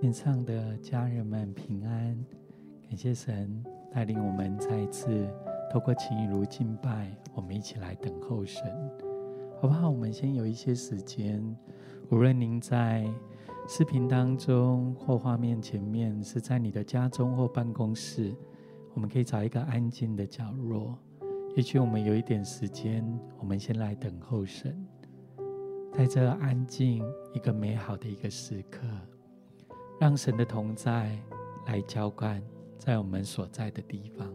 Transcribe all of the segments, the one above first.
线上的家人们平安，感谢神带领我们再一次透过情谊如敬拜，我们一起来等候神，好不好？我们先有一些时间，无论您在视频当中或画面前面，是在你的家中或办公室，我们可以找一个安静的角落。也许我们有一点时间，我们先来等候神，在这安静一个美好的一个时刻。让神的同在来浇灌在我们所在的地方，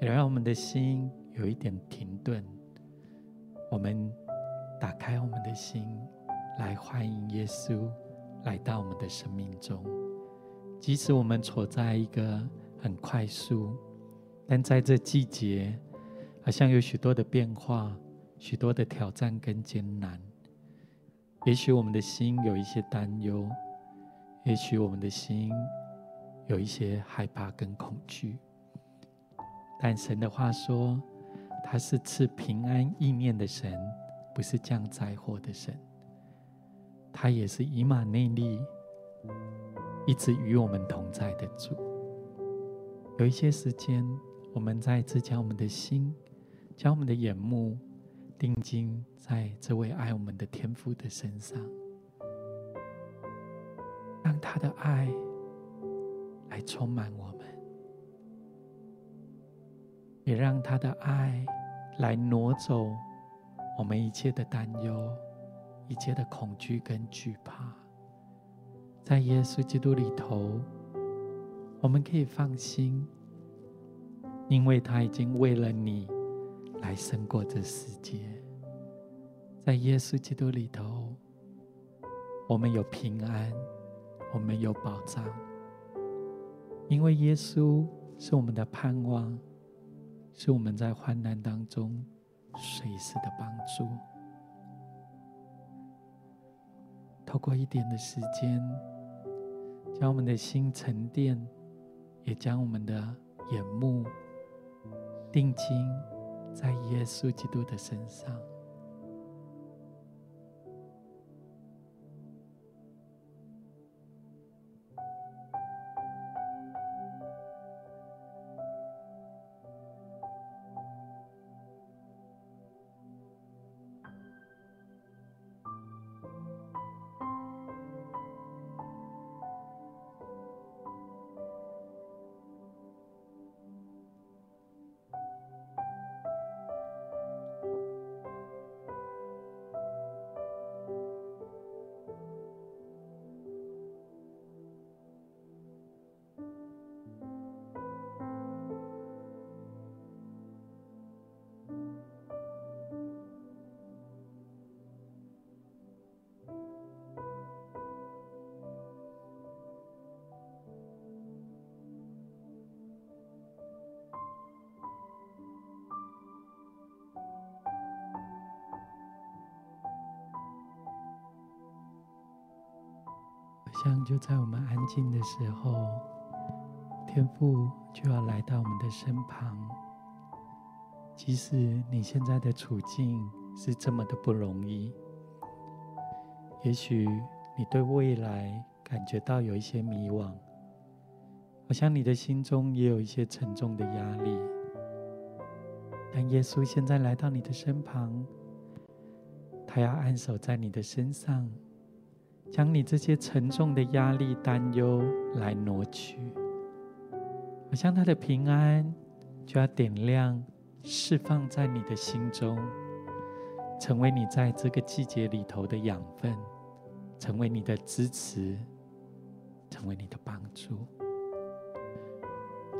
也让我们的心有一点停顿。我们打开我们的心，来欢迎耶稣来到我们的生命中。即使我们处在一个很快速，但在这季节，好像有许多的变化、许多的挑战跟艰难。也许我们的心有一些担忧。也许我们的心有一些害怕跟恐惧，但神的话说，他是赐平安意念的神，不是降灾祸的神。他也是以马内利，一直与我们同在的主。有一些时间，我们再次将我们的心，将我们的眼目定睛在这位爱我们的天父的身上。他的爱来充满我们，也让他的爱来挪走我们一切的担忧、一切的恐惧跟惧怕。在耶稣基督里头，我们可以放心，因为他已经为了你来胜过这世界。在耶稣基督里头，我们有平安。我们有保障，因为耶稣是我们的盼望，是我们在患难当中随时的帮助。透过一点的时间，将我们的心沉淀，也将我们的眼目定睛在耶稣基督的身上。像就在我们安静的时候，天父就要来到我们的身旁。即使你现在的处境是这么的不容易，也许你对未来感觉到有一些迷惘，好像你的心中也有一些沉重的压力。但耶稣现在来到你的身旁，他要安守在你的身上。将你这些沉重的压力、担忧来挪去，好像他的平安就要点亮、释放在你的心中，成为你在这个季节里头的养分，成为你的支持，成为你的帮助，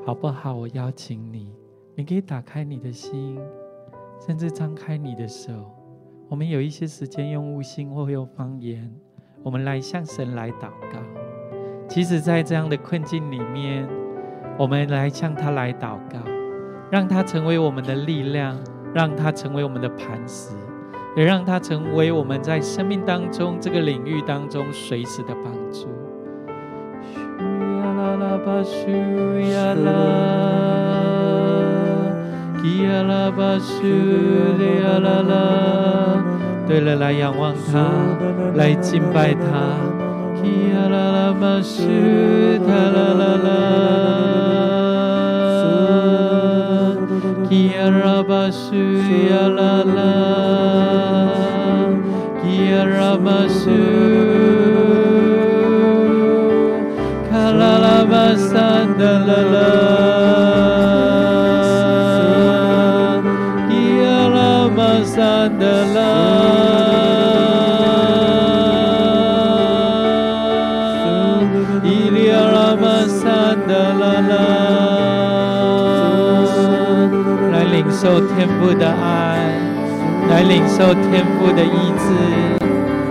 好不好？我邀请你，你可以打开你的心，甚至张开你的手。我们有一些时间用悟性或用方言。我们来向神来祷告，即使，在这样的困境里面，我们来向他来祷告，让他成为我们的力量，让他成为我们的磐石，也让他成为我们在生命当中这个领域当中随时的帮助。对了，来仰望他，来敬拜他。受天赋的爱来领受天赋的意志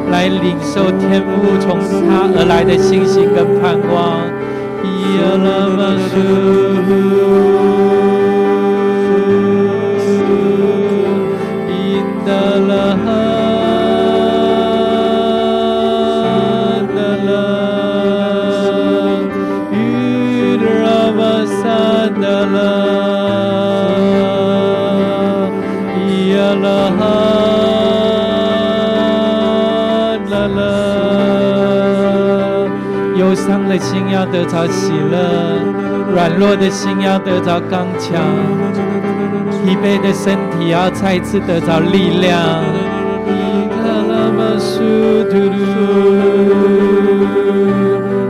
来领受天赋从他而来的信心跟盼望。心要得着喜乐软弱的心要得着刚强疲惫的身体要再次得着力量。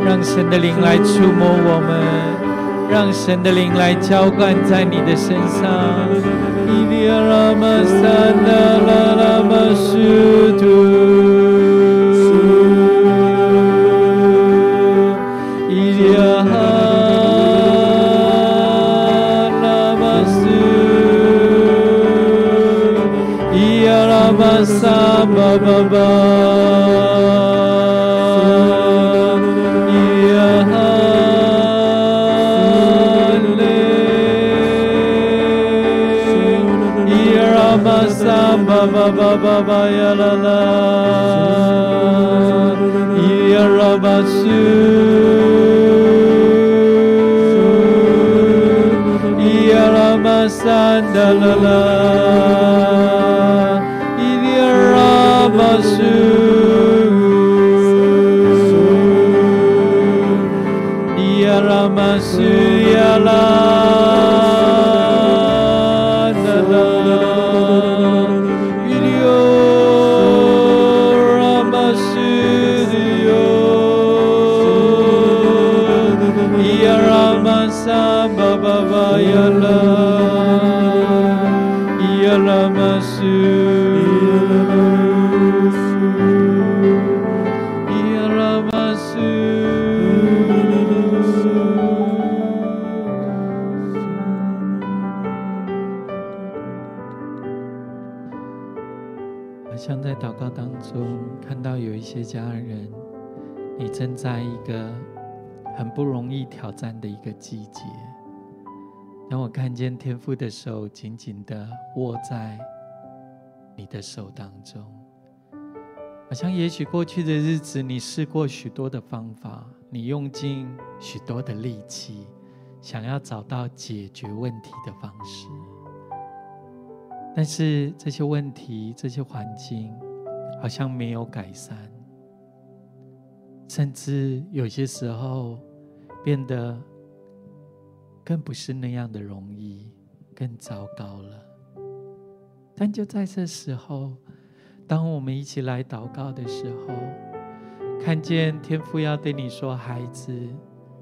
让神的灵来触摸我们让神的灵来浇灌在你的身上。ba ba 不容易挑战的一个季节。当我看见天父的手紧紧的握在你的手当中，好像也许过去的日子，你试过许多的方法，你用尽许多的力气，想要找到解决问题的方式，但是这些问题、这些环境，好像没有改善，甚至有些时候。变得更不是那样的容易更糟糕了。但就在这时候当我们一起来祷告的时候看见天父要对你说孩子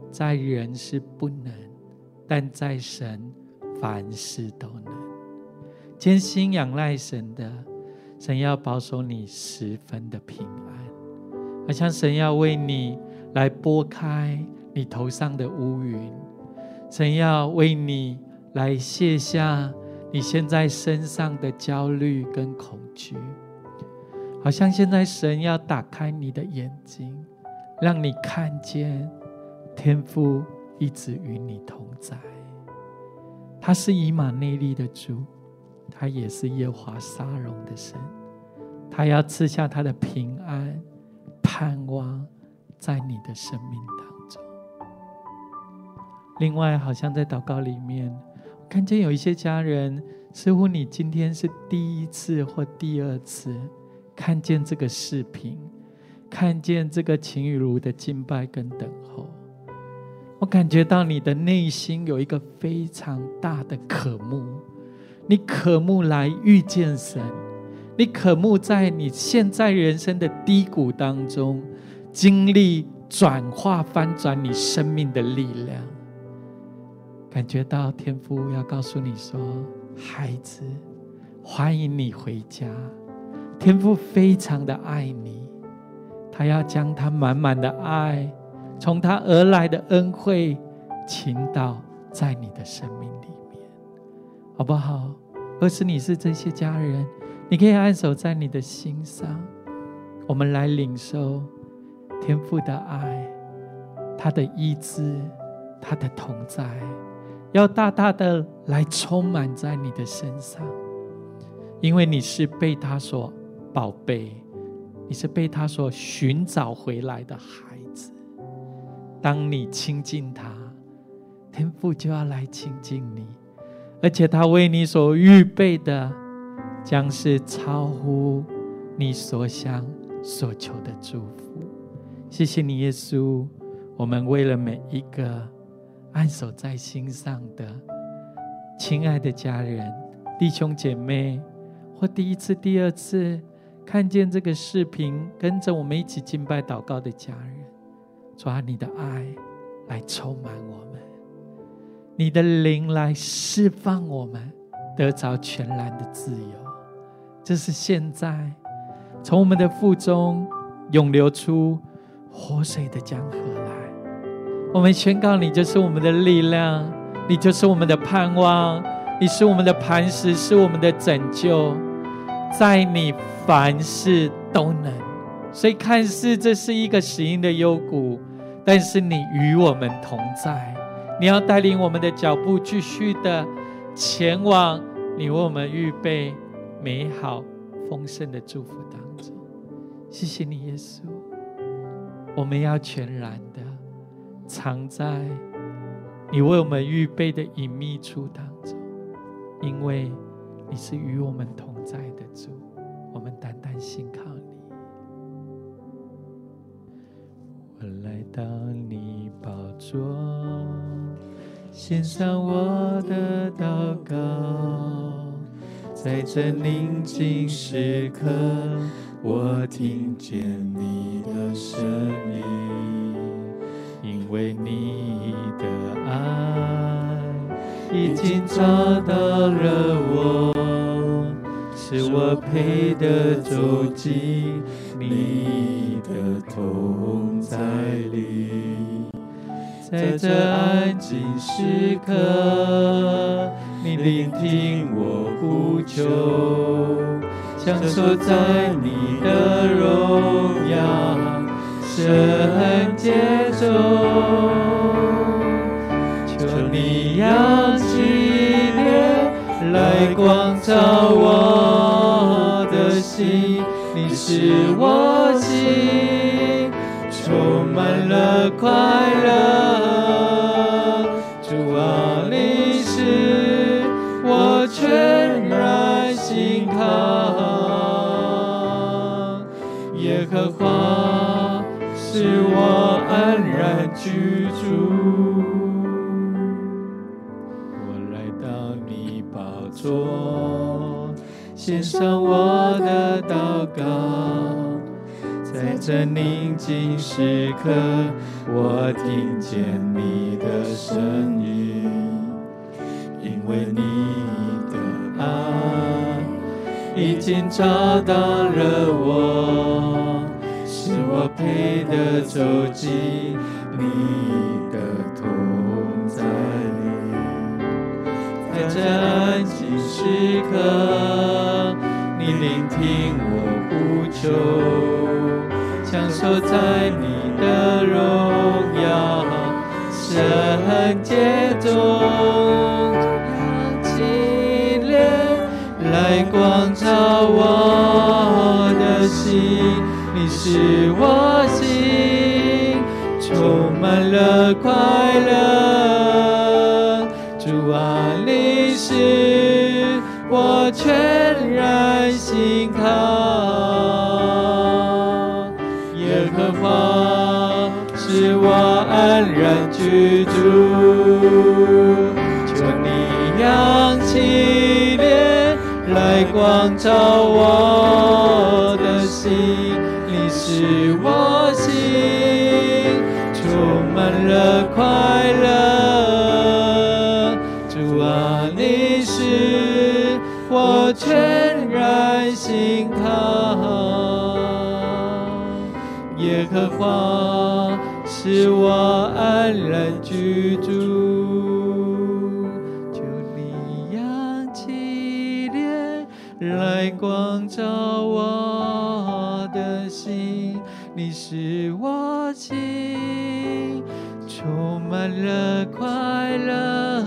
在人是不能但在神凡事都能。真心仰赖神的神要保守你十分的平安。好像神要为你来拨开你头上的乌云。神要为你来卸下你现在身上的焦虑跟恐惧。好像现在神要打开你的眼睛让你看见天父一直与你同在。他是以马内利的主他也是耶华沙龙的神。他要赐下他的平安盼望在你的生命当中。另外，好像在祷告里面，看见有一些家人，似乎你今天是第一次或第二次看见这个视频，看见这个秦雨茹的敬拜跟等候。我感觉到你的内心有一个非常大的渴慕，你渴慕来遇见神，你渴慕在你现在人生的低谷当中，经历转化翻转你生命的力量。感觉到天父要告诉你说：“孩子，欢迎你回家。”天父非常的爱你。他要将他满满的爱，从他而来的恩惠倾倒在你的生命里面，好不好？若是你是这些家人，你可以按守在你的心上，我们来领受天父的爱，他的医治，他的同在，要大大的来充满在你的身上，因为你是被他所宝贝。你是被他所寻找回来的孩子。当你亲近他，天父就要来亲近你，而且他为你所预备的，将是超乎你所想所求的祝福。谢谢你，耶稣。我们为了每一个按守在心上的亲爱的家人、弟兄姐妹，或第一次、第二次。看见这个视频，跟着我们一起敬拜祷告的家人，抓你的爱来充满我们，你的灵来释放我们，得着全然的自由。这是现在从我们的腹中涌流出活水的江河。我们宣告，你就是我们的力量，你就是我们的盼望，你是我们的磐石，是我们的拯救。在你凡事都能，所以看似这是一个死荫的幽谷，但是你与我们同在，你要带领我们的脚步继续的前往你为我们预备美好丰盛的祝福当中。谢谢你，耶稣，我们要全然的藏在你为我们预备的隐秘处当中，因为你是与我们同在的。主，我们单单信靠你。我来到你宝座，献上我的祷告，在这宁静时刻，我听见你的声音，为你的爱已经找到了我。是我配得走进你的同在里，在这安静时刻，你聆听我呼求，享受在你的荣耀圣洁中，求你扬起脸来光照我的心。你是我心充满了快乐，献上我的祷告，在这宁静时刻，我听见你的声音，因为你的爱已经找到了我，是我配得走进你的同在里，在这安静时刻，聆听我呼求，享受在你的荣耀圣洁中，扬起脸来光照我的心，你使我心充满了快乐，居住。求你扬起脸来光照我的心，你使我心充满了快乐。主啊，你使我全然信靠。耶和华使我安然居住。求你扬起脸来光照我的心，你使我心充满了快乐。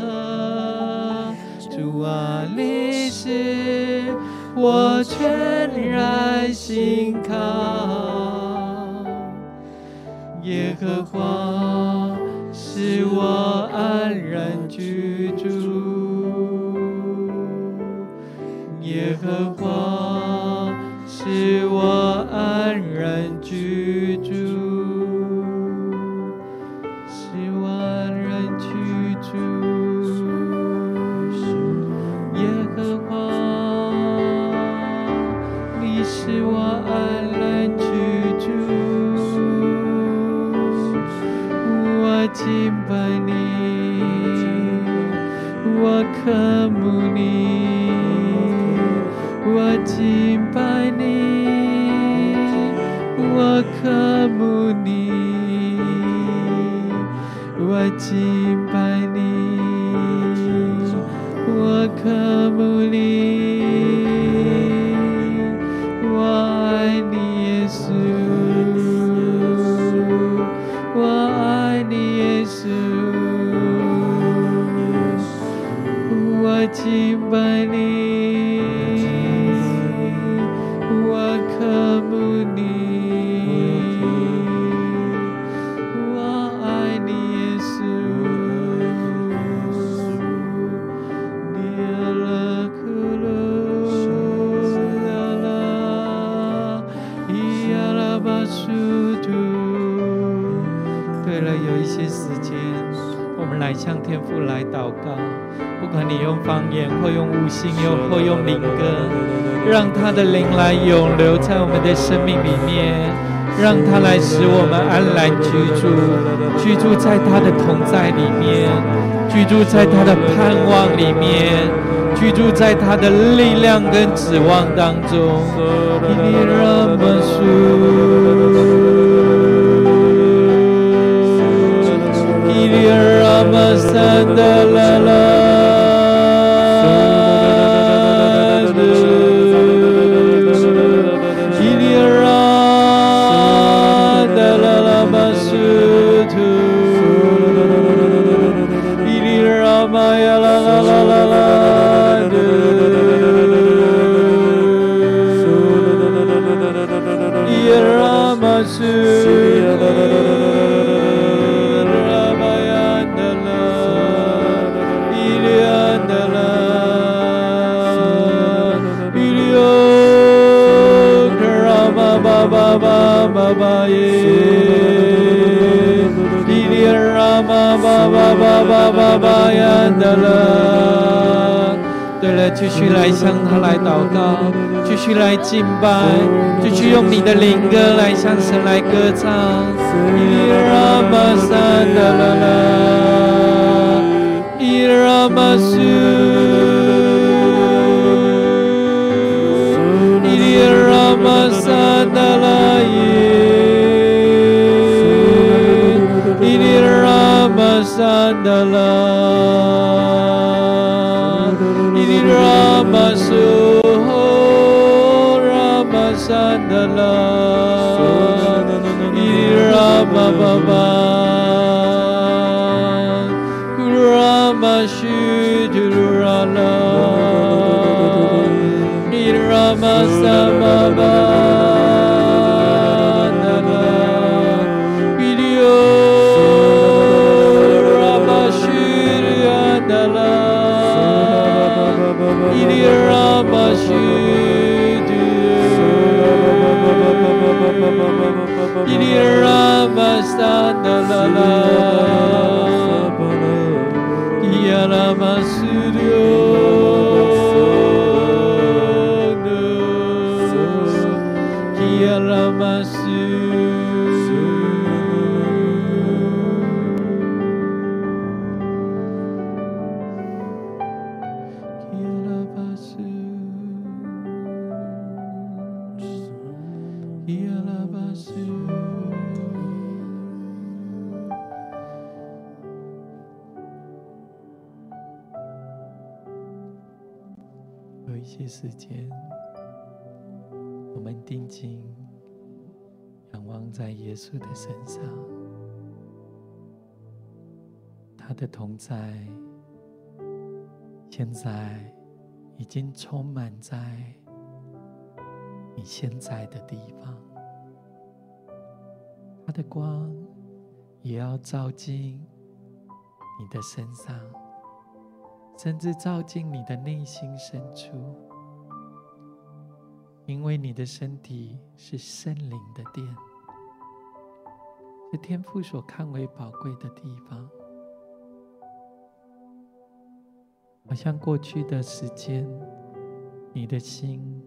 主啊，你是我全然信靠。耶和华使我安然居住。耶和华父来祷告，不管你用方言或用悟性，又或用灵歌，让他的灵来永留在我们的生命里面，让他来使我们安然居住，居住在他的同在里面，居住在他的盼望里面，居住在他的力量跟指望当中。Ramasandalala. 巴耶，滴丽啊巴巴巴巴巴巴巴呀的啦。对了，继续来向他来祷告，继续来敬拜，继续用你的灵歌来向神来歌唱。伊丽玛萨达拉拉，伊拉玛苏，伊拉玛萨达拉耶。拉玛萨达拉。拉玛苏拉玛萨达拉，伊拉稣的身上，他的同在，现在已经充满在你现在的地方，他的光也要照进你的身上，甚至照进你的内心深处。因为你的身体是圣灵的殿，是天父所看为宝贵的地方。好像过去的时间，你的心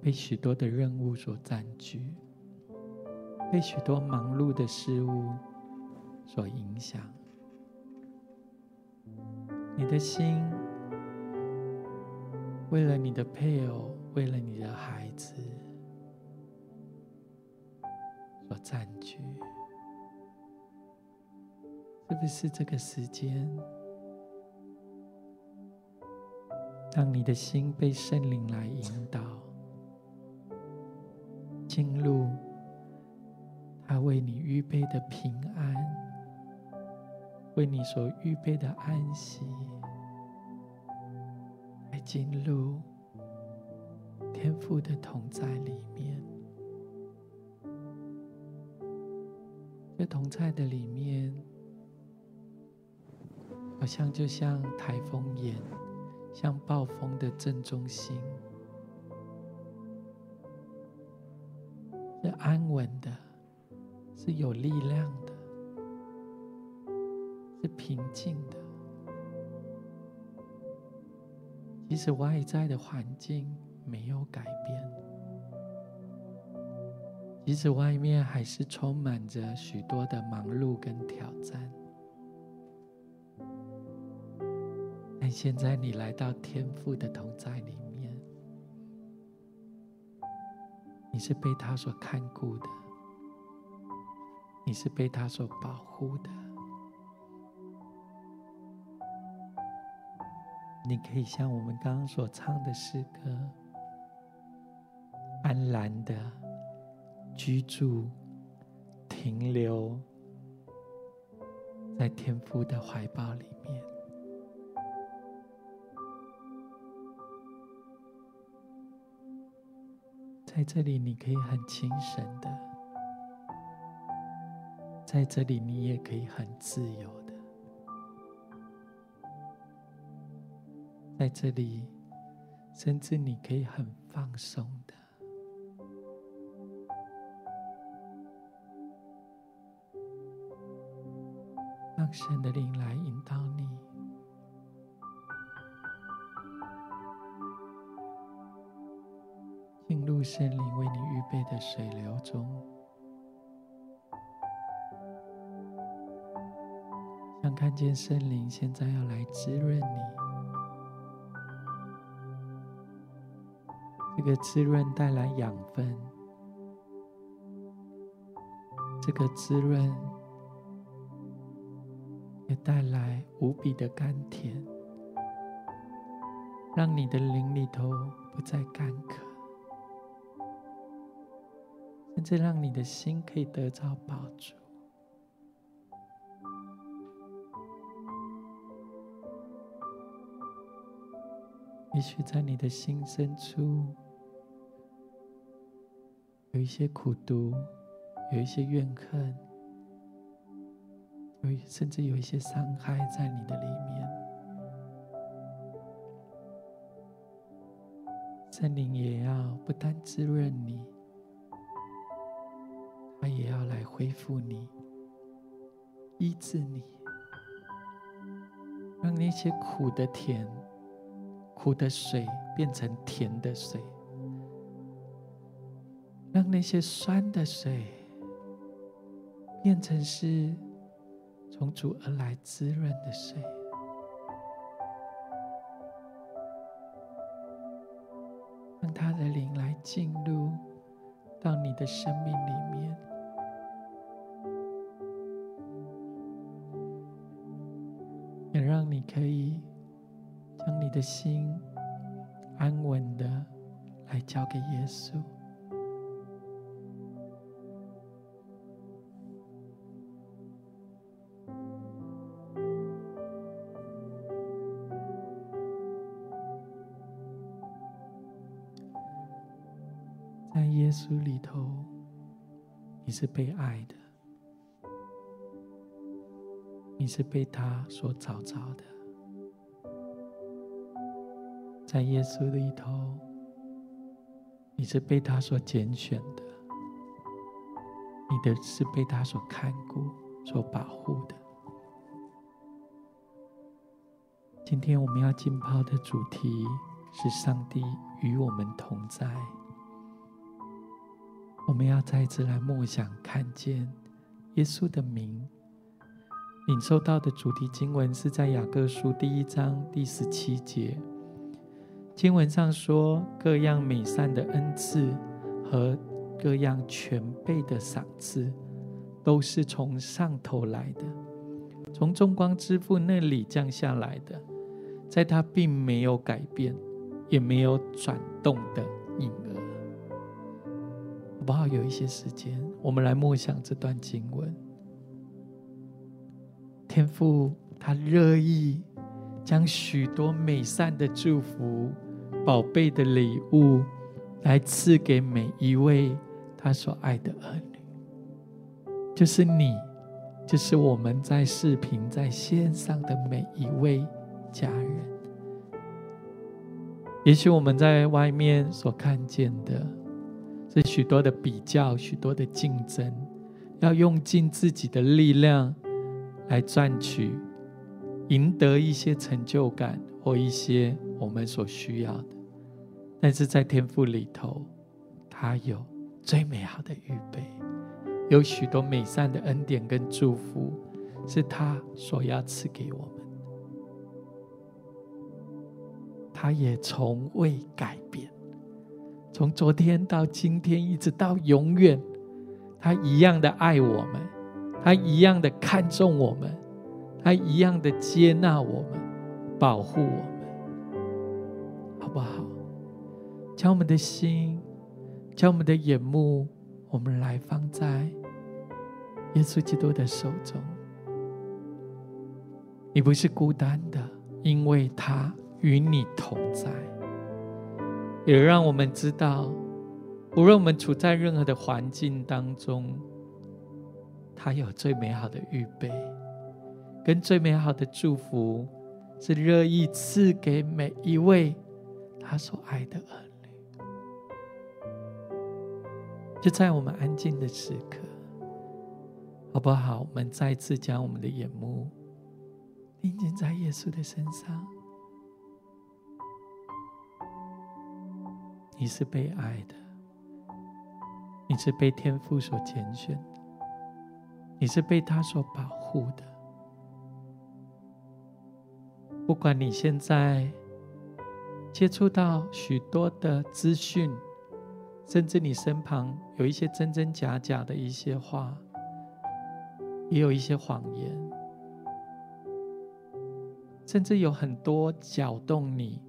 被许多的任务所占据，被许多忙碌的事物所影响，你的心为了你的配偶。为了你的孩子所占据，是不是这个时间，让你的心被圣灵来引导，进入他为你预备的平安，为你所预备的安息，来进入。天父的同在里面，在同在的里面，好像就像台风眼，像暴风的正中心，是安稳的，是有力量的，是平静的，即使外在的环境。没有改变，即使外面还是充满着许多的忙碌跟挑战，现在你来到天父的同在里面，你是被他所看顾的，你是被他所保护的，你可以像我们刚刚所唱的诗歌。安然的居住、停留在天父的怀抱里在这里你可以很轻神的，在这里你也可以很自由的，在这里甚至你可以很放松的。神的灵来引导你，圣灵为你预备的水流中，想看见圣灵现在要来滋润你。这个滋润带来养分，这个滋润。也带来无比的甘甜，让你的灵里头不再干渴，甚至让你的心可以得到饱足。也许在你的心深处，有一些苦毒，有一些怨恨。有，甚至有一些伤害在你的里面，圣灵也要不但滋润你，他也要来恢复你、医治你，让那些苦的甜、苦的水变成甜的水，让那些酸的水变成是从主而来滋润的水。让他的灵来进入到你的生命里面，可以将你的心安稳的来交给耶稣。在耶稣里头，你是被爱的，你是被他所找着的。在耶稣里头，你是被他所拣选的，你的是被他所看顾、所保护的。今天我们要浸泡的主题是上帝与我们同在。我们要再一次来默想，看见耶稣的名。领受到的主题经文是在雅各书第一章第十七节。经文上说，各样美善的恩赐和各样全备的赏赐，都是从上头来的，从众光之父那里降下来的，在他并没有改变，也没有转动的影儿。好不好？有一些时间，我们来默想这段经文。天父他乐意将许多美善的祝福、宝贝的礼物，来赐给每一位他所爱的儿女，就是你，就是我们在视频、在线上的每一位家人。也许我们在外面所看见的。是许多的比较，许多的竞争，要用尽自己的力量来赚取、赢得一些成就感或一些我们所需要的。但是在天赋里头，他有最美好的预备，有许多美善的恩典跟祝福，是他所要赐给我们。他也从未改变。从昨天到今天，一直到永远，他一样的爱我们，他一样的看重我们，他一样的接纳我们，保护我们，好不好？将我们的心，将我们的眼目，我们来放在耶稣基督的手中。你不是孤单的，因为他与你同在。也让我们知道，无论我们处在任何的环境当中，他有最美好的预备，跟最美好的祝福，是乐意赐给每一位他所爱的儿女。就在我们安静的时刻，好不好？我们再次将我们的眼目定睛在耶稣的身上。你是被爱的，你是被天父所拣选的，你是被他所保护的。不管你现在接触到许多的资讯，甚至你身旁有一些真真假假的一些话，也有一些谎言，甚至有很多搅动你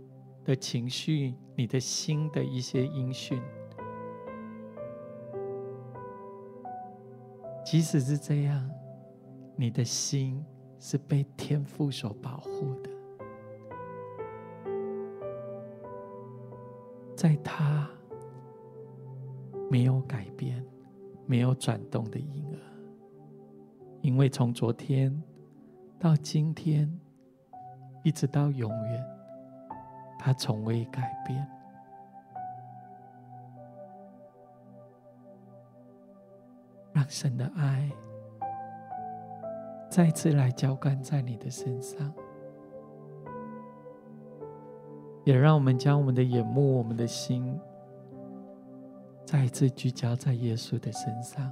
的情绪，你的心的一些音讯，即使是这样，你的心是被天父所保护的，在他没有改变、没有转动的婴儿，因为从昨天到今天，一直到永远。他从未改变。让神的爱再次来浇灌在你的身上，也让我们将我们的眼目、我们的心再一次聚焦在耶稣的身上。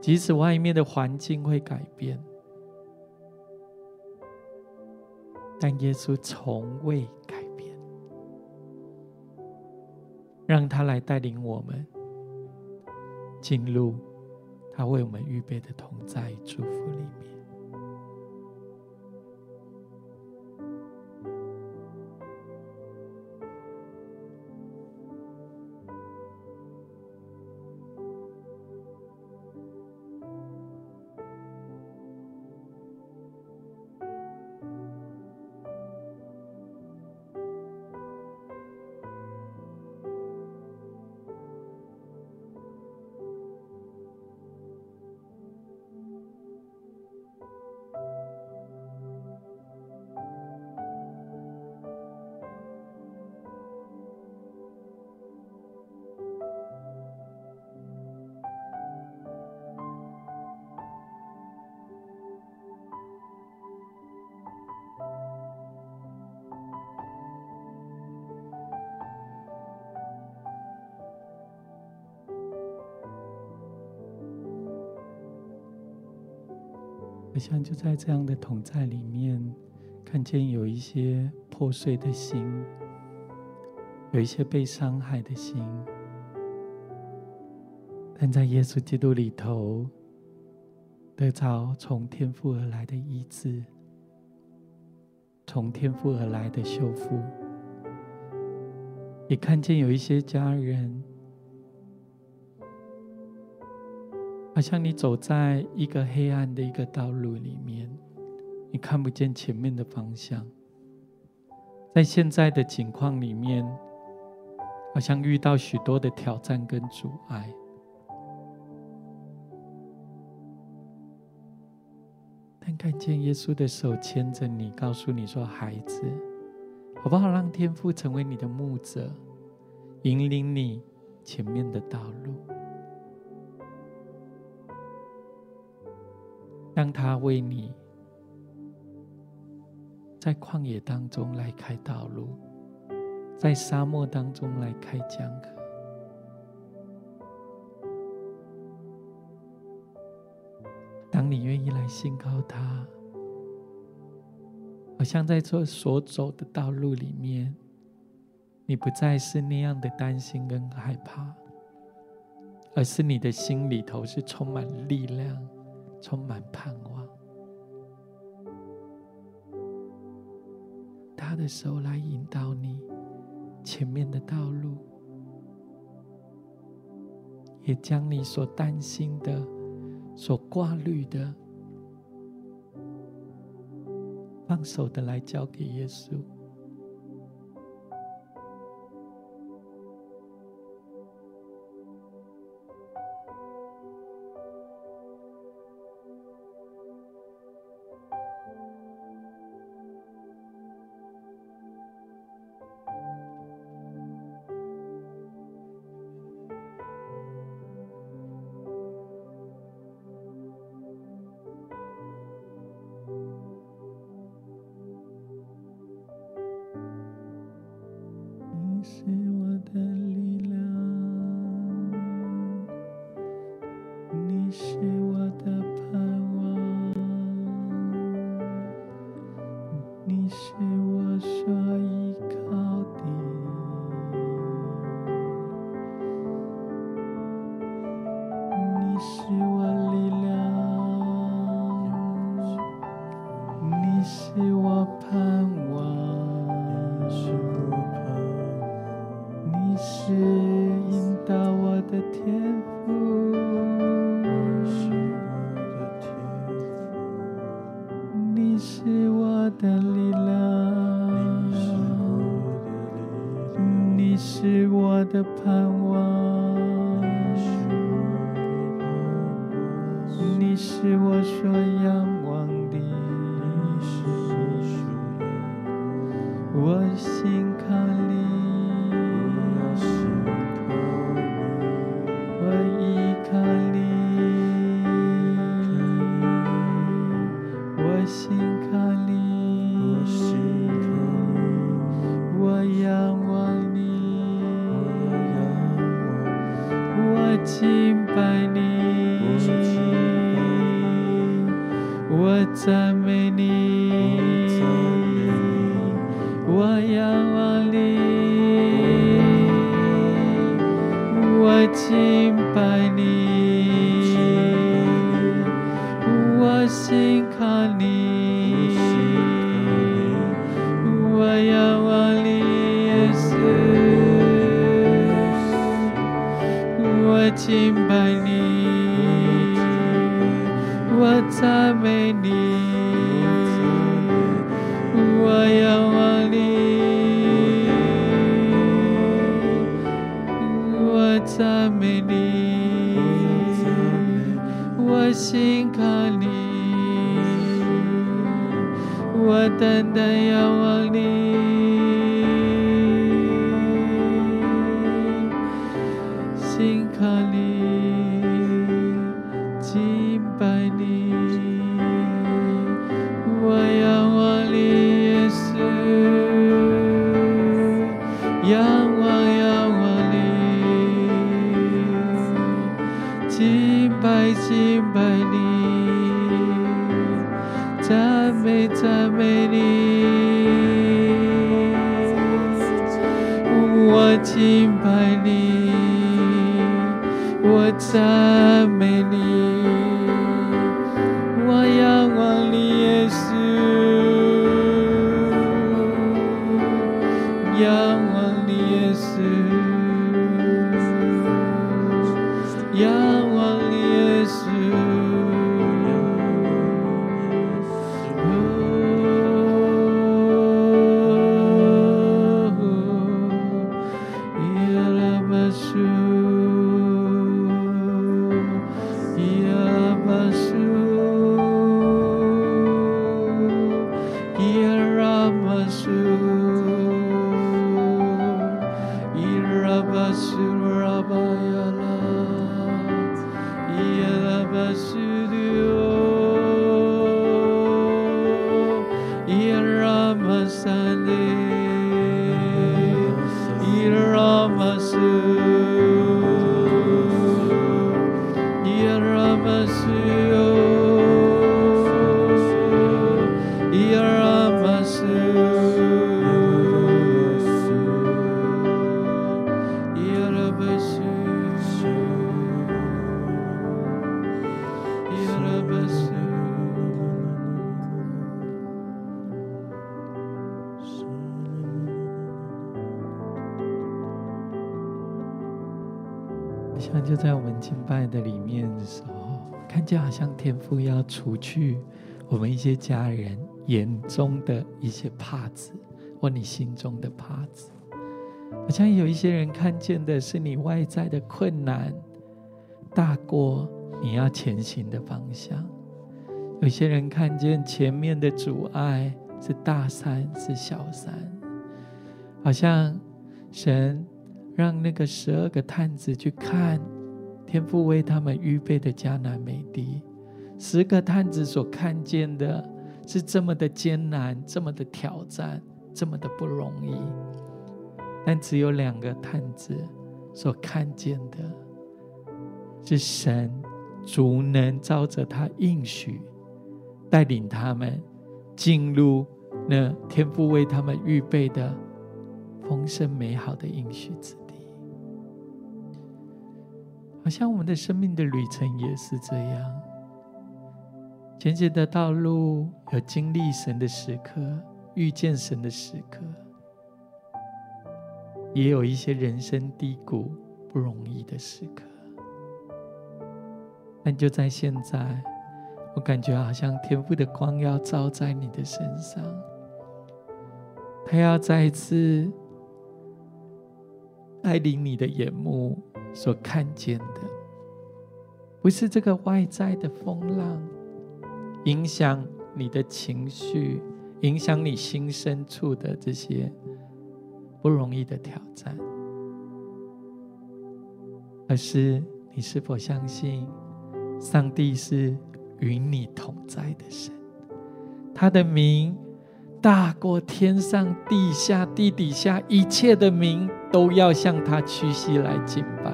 即使外面的环境会改变，但耶稣从未改变。让他来带领我们进入他为我们预备的同在祝福里面。好像就在这样的同在里面，看见有一些破碎的心，有一些被伤害的心，但在耶稣基督里头，得着从天父而来的医治，从天父而来的修复，也看见有一些家人。好像你走在一个黑暗的一个道路里面，你看不见前面的方向。在现在的境况里面，好像遇到许多的挑战跟阻碍。但看见耶稣的手牵着你，告诉你说：“孩子，好不好？让天父成为你的牧者，引领你前面的道路。”让他为你在旷野当中来开道路，在沙漠当中来开江河。当你愿意来信靠他，好像在这所走的道路里面，你不再是那样的担心跟害怕，而是你的心里头是充满力量。充满盼望，他的手来引导你前面的道路，也将你所担心的、所挂虑的，放手的来交给耶稣。我依靠。仰望仰望你，敬拜敬拜你。赞美赞美你，我敬拜你，我赞美你，像天父要除去我们一些家人眼中的一些帕子，或你心中的帕子。好像有一些人看见的是你外在的困难大过你要前行的方向；有些人看见前面的阻碍是大山是小山，好像神让那个十二个探子去看。天父为他们预备的迦南美地，十个探子所看见的是这么的艰难，这么的挑战，这么的不容易。但只有两个探子所看见的，是神足能照着他应许，带领他们进入那天父为他们预备的丰盛美好的应许之地。好像我们的生命的旅程也是这样，前进的道路有经历神的时刻，遇见神的时刻，也有一些人生低谷不容易的时刻。但就在现在，我感觉好像天父的光要照在你的身上，他要再一次带领你的眼目。所看见的，不是这个外在的风浪影响你的情绪，影响你心深处的这些不容易的挑战，而是你是否相信上帝是与你同在的神？他的名大过天上地下地底下一切的名，都要向他屈膝来敬拜。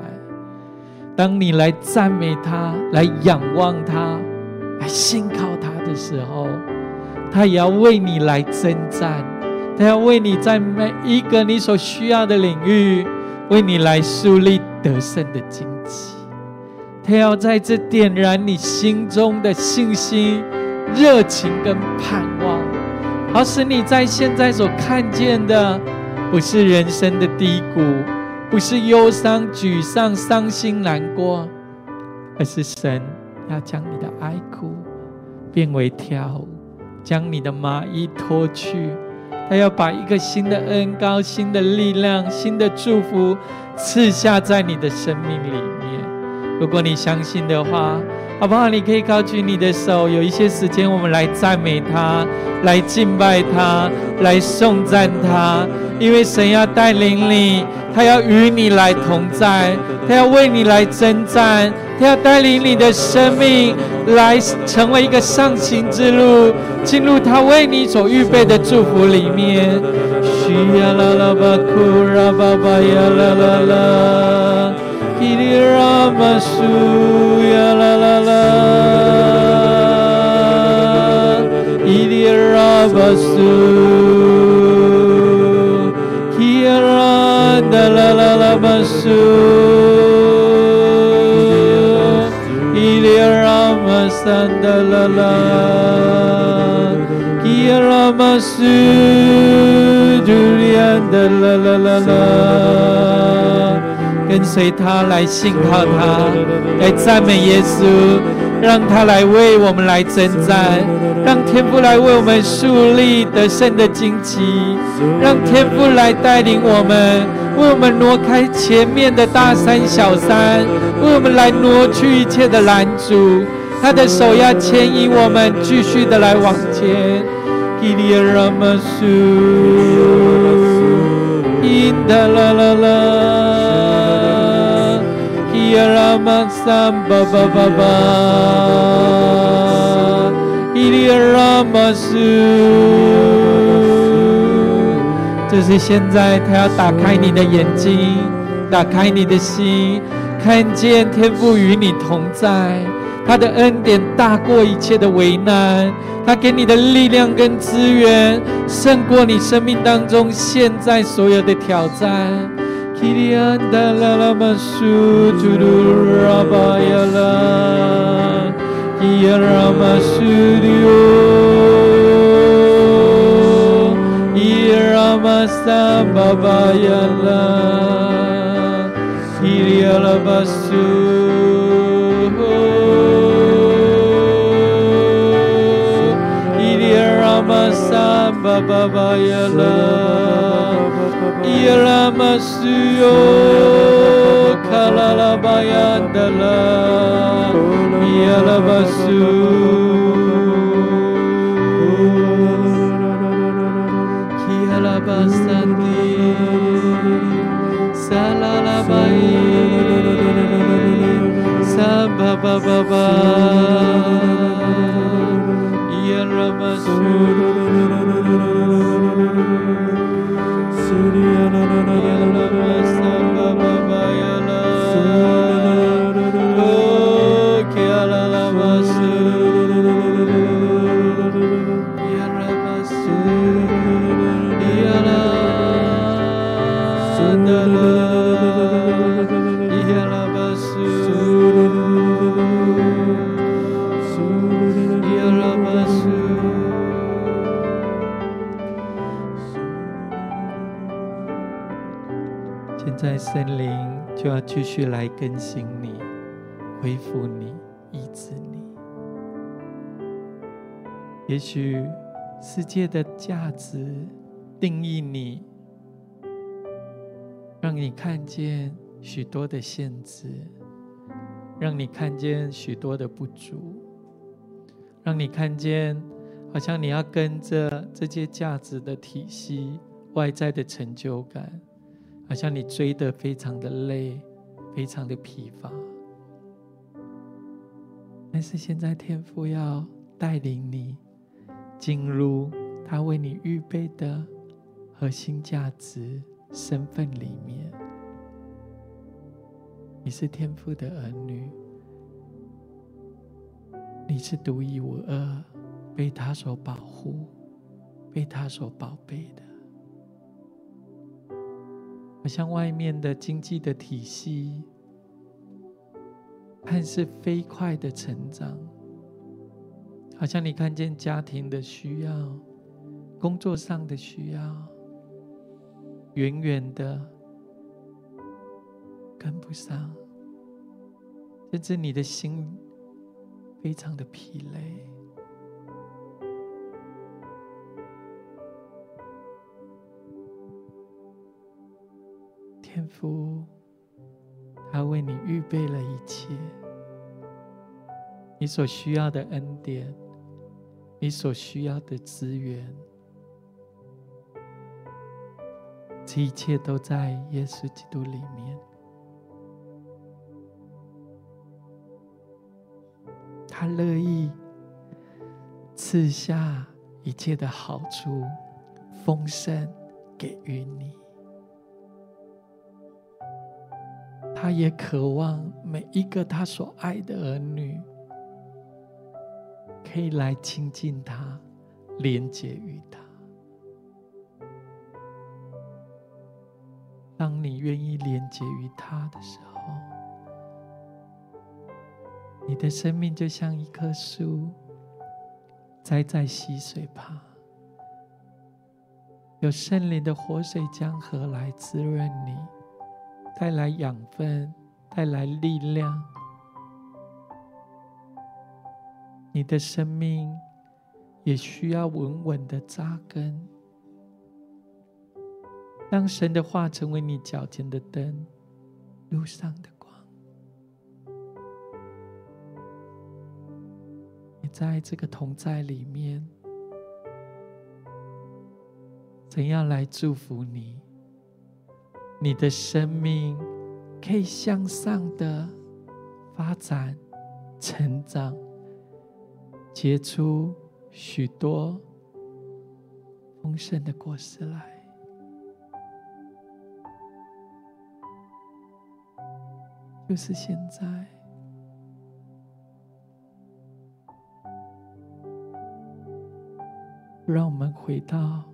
当你来赞美他、来仰望他、来信靠他的时候，他也要为你来征战，他要为你在每一个你所需要的领域，为你来树立得胜的旌旗。他要在这点燃你心中的信心、热情跟盼望，好使你在现在所看见的，不是人生的低谷。不是忧伤、沮丧、伤心、难过，而是神要将你的哀哭变为跳舞，将你的麻衣脱去。他要把一个新的恩高、新的力量、新的祝福赐下在你的生命里面。如果你相信的话，好不好？你可以高举你的手，有一些时间，我们来赞美他，来敬拜他，来颂赞他。因为神要带领你，他要与你来同在，他要为你来征战，他要带领你的生命来成为一个上行之路，进入他为你所预备的祝福里面。需呀啦啦吧库拉巴巴呀啦啦啦，伊里拉玛苏呀啦啦里拉玛苏。啦啦啦啦巴苏，伊利亚玛桑达啦啦，伊拉玛苏，朱利安达啦啦啦啦，跟随他来信靠他，来赞美耶稣，让他来为我们来征战，让天父来为我们树立得胜的荆棘，让天父来带领我们。为我们挪开前面的大山小山，为我们来挪去一切的拦阻，他的手要牵引我们继续的来往前。拉玛桑巴巴巴巴，伊利亚拉玛苏。就是现在，他要打开你的眼睛，打开你的心，看见天父与你同在，他的恩典大过一切的为难，他给你的力量跟资源胜过你生命当中现在所有的挑战。玛萨巴巴亚拉，伊利亚拉巴苏，伊利亚玛萨巴巴巴继续来更新你、恢复你、医治你。也许世界的价值定义你，让你看见许多的限制，让你看见许多的不足，让你看见好像你要跟着这些价值的体系、外在的成就感。好像你追得非常的累，非常的疲乏，但是现在天父要带领你进入他为你预备的核心价值身份里面。你是天父的儿女，你是独一无二，被他所保护，被他所宝贝的。好像外面的经济的体系，看似飞快的成长，好像你看见家庭的需要、工作上的需要，远远的跟不上，甚至你的心非常的疲累。天父，他为你预备了一切，你所需要的恩典，你所需要的资源，这一切都在耶稣基督里面。他乐意赐下一切的好处、丰盛给予你。他也渴望每一个他所爱的儿女，可以来亲近他，连结于他。当你愿意连结于他的时候，你的生命就像一棵树，栽在溪水旁，有圣灵的活水江河来滋润你。带来养分，带来力量。你的生命也需要稳稳的扎根。让神的话成为你脚前的灯，路上的光。你在这个同在里面，怎样来祝福你？你的生命可以向上的发展、成长，结出许多丰盛的果实来。就是现在，让我们回到。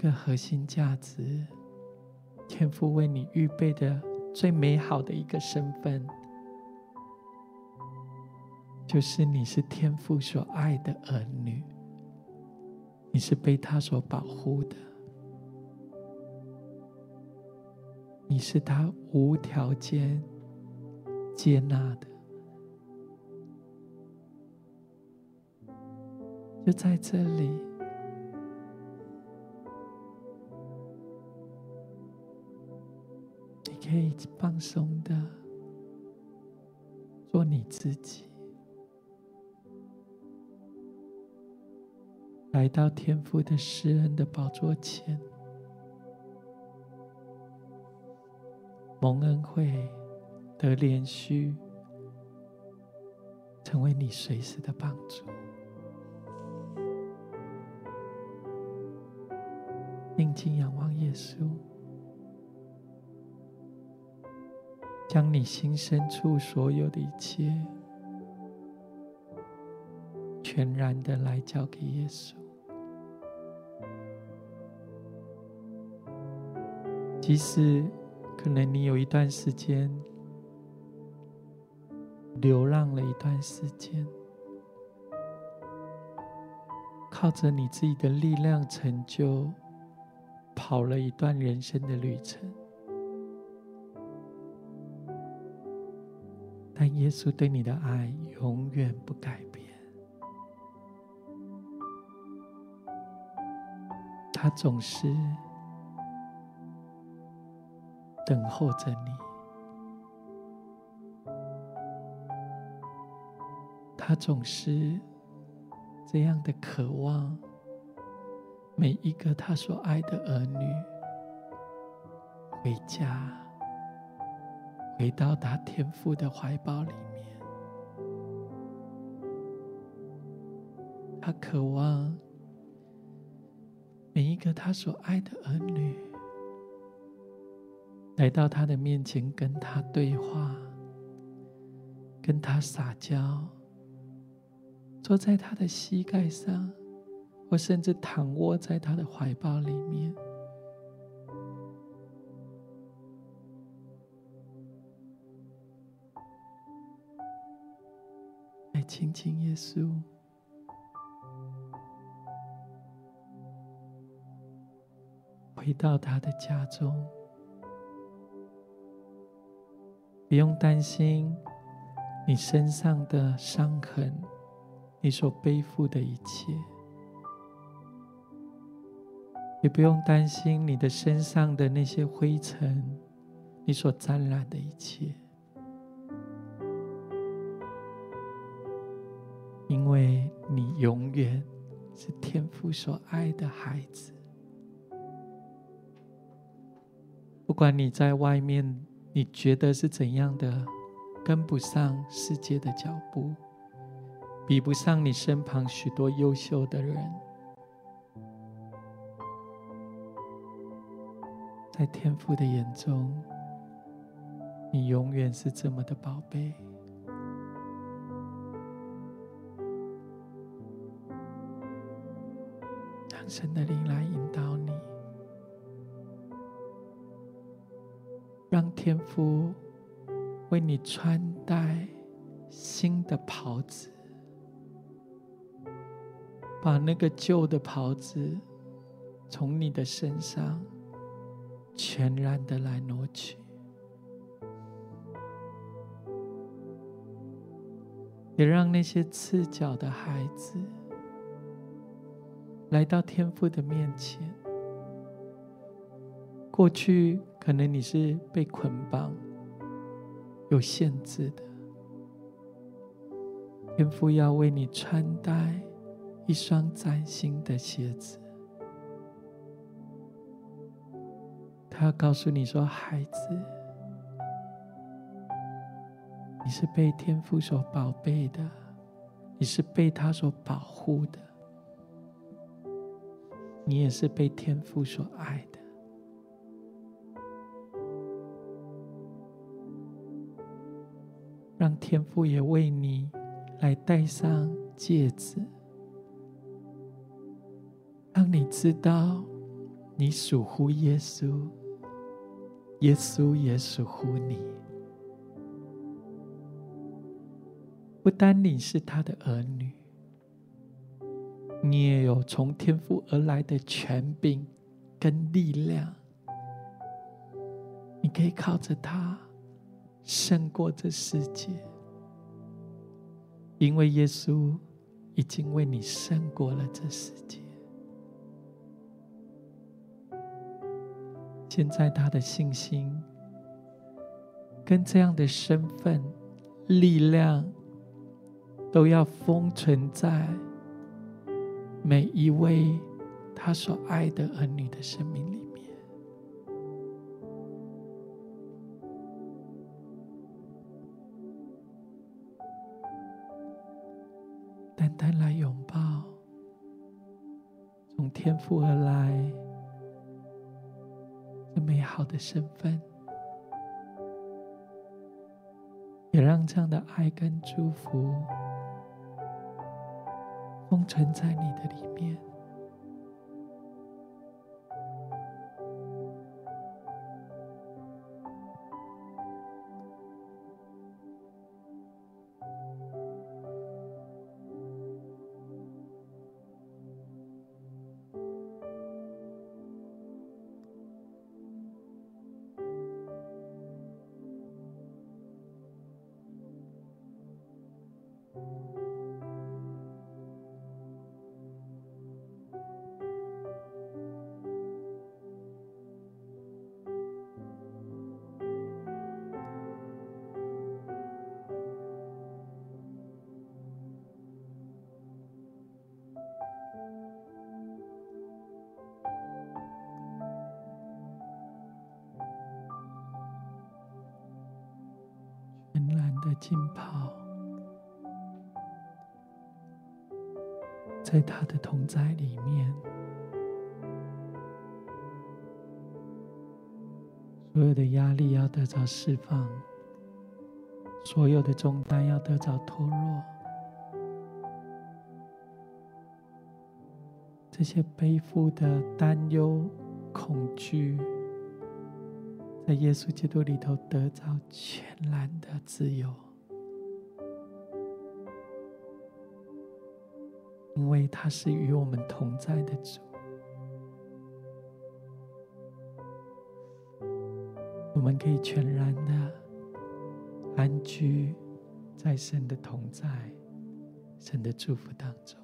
个核心价值，天父为你预备的最美好的一个身份，就是你是天父所爱的儿女，你是被他所保护的，你是他无条件接纳的，就在这里。可以放松的做你自己，来到天父的施恩的宝座前，蒙恩惠得怜恤，成为你随时的帮助。定睛仰望耶稣。将你心深处所有的一切，全然的来交给耶稣。即使可能你有一段时间流浪了一段时间，靠着你自己的力量成就，跑了一段人生的旅程。但耶稣对你的爱永远不改变，他总是等候着你，他总是这样的渴望每一个他所爱的儿女回家。回到他天父的怀抱里面，他渴望每一个他所爱的儿女来到他的面前，跟他对话，跟他撒娇，坐在他的膝盖上，或甚至躺卧在他的怀抱里面。亲近耶稣，回到他的家中，不用担心你身上的伤痕，你所背负的一切，也不用担心你的身上的那些灰尘，你你所沾染的一切，因为你永远是天父所爱的孩子。不管你在外面，你觉得是怎样的，跟不上世界的脚步，比不上你身旁许多优秀的人。在天父的眼中，你永远是这么的宝贝。神的灵来引导你，让天父为你穿戴新的袍子，把那个旧的袍子从你的身上。全然的来挪去，也让那些赤脚的孩子来到天父的面前。过去可能你是被捆绑、有限制的，天父要为你穿戴一双崭新的鞋子。他要告诉你说：“孩子，你是被天父所宝贝的，你是被他所保护的，你也是被天父所爱的。让天父也为你来戴上戒指，让你知道你属乎耶稣。”耶稣也属乎你，不单你是他的儿女，你也有从天父而来的权柄跟力量，你可以靠着他胜过这世界，因为耶稣已经为你胜过了这世界。现在他的信心跟这样的身份、力量，都要封存在每一位他所爱的儿女的生命里面。单单来拥抱，从天父而来这。美好的身份，也让这样的爱跟祝福封存在你的里面。在他的同在里面，所有的压力要得到释放，所有的重担要得到脱落，这些背负的担忧、恐惧。在耶稣基督里头得着全然的自由，因为他是与我们同在的主，我们可以全然的安居在神的同在、神的祝福当中。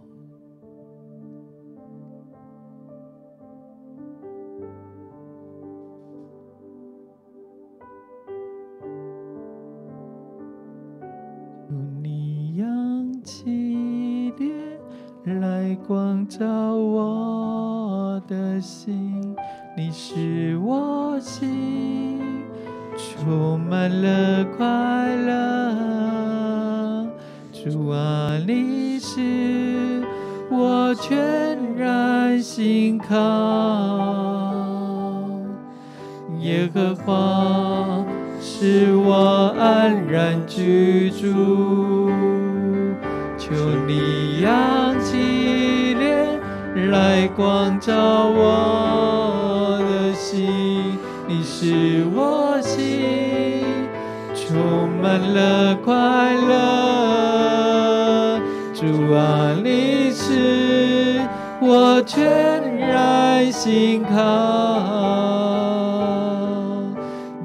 啊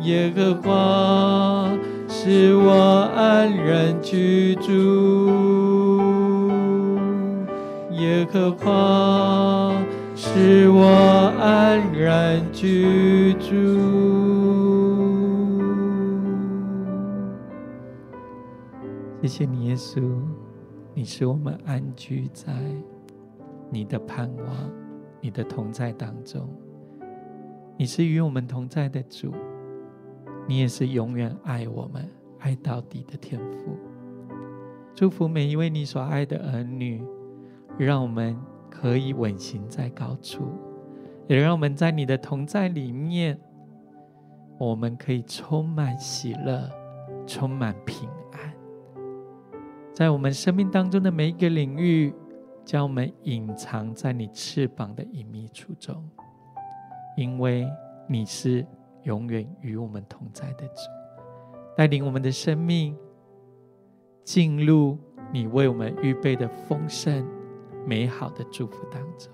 耶和华使我安然居住。耶和华使我安然居住。谢谢你，耶稣，你使我们安居在你的盼望、你的同在当中。你是与我们同在的主，你也是永远爱我们、爱到底的天父。祝福每一位你所爱的儿女。让我们可以稳行在高处，也让我们在你的同在里面，我们可以充满喜乐，充满平安。在我们生命当中的每一个领域，将我们隐藏在你翅膀的隐秘处中，因为你是永远与我们同在的主，带领我们的生命进入你为我们预备的丰盛。美好的祝福当中，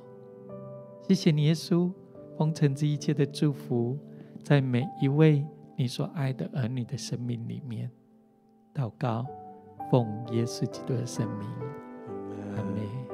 谢谢你，耶稣，丰盛这一切的祝福，在每一位你所爱的儿女的生命里面，祷告，奉耶稣基督的圣名，阿门。